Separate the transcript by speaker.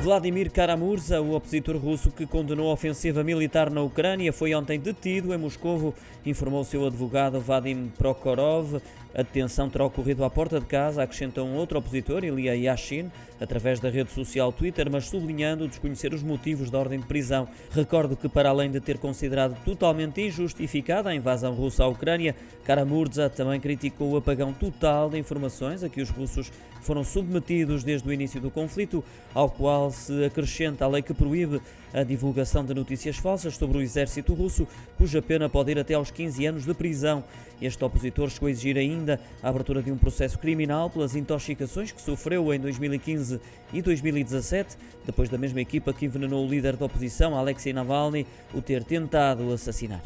Speaker 1: Vladimir Karamurza, o opositor russo que condenou a ofensiva militar na Ucrânia, foi ontem detido em Moscovo, informou seu advogado Vadim Prokhorov. A detenção terá ocorrido à porta de casa, acrescentou um outro opositor, Ilya Yashin, através da rede social Twitter, mas sublinhando desconhecer os motivos da ordem de prisão. Recordo que, para além de ter considerado totalmente injustificada a invasão russa à Ucrânia, Karamurza também criticou o apagão total de informações a que os russos foram submetidos desde o início do conflito, ao qual se acrescenta a lei que proíbe a divulgação de notícias falsas sobre o exército russo, cuja pena pode ir até aos 15 anos de prisão. Este opositor chegou a exigir ainda a abertura de um processo criminal pelas intoxicações que sofreu em 2015 e 2017, depois da mesma equipa que envenenou o líder da oposição, Alexei Navalny, o ter tentado assassinar.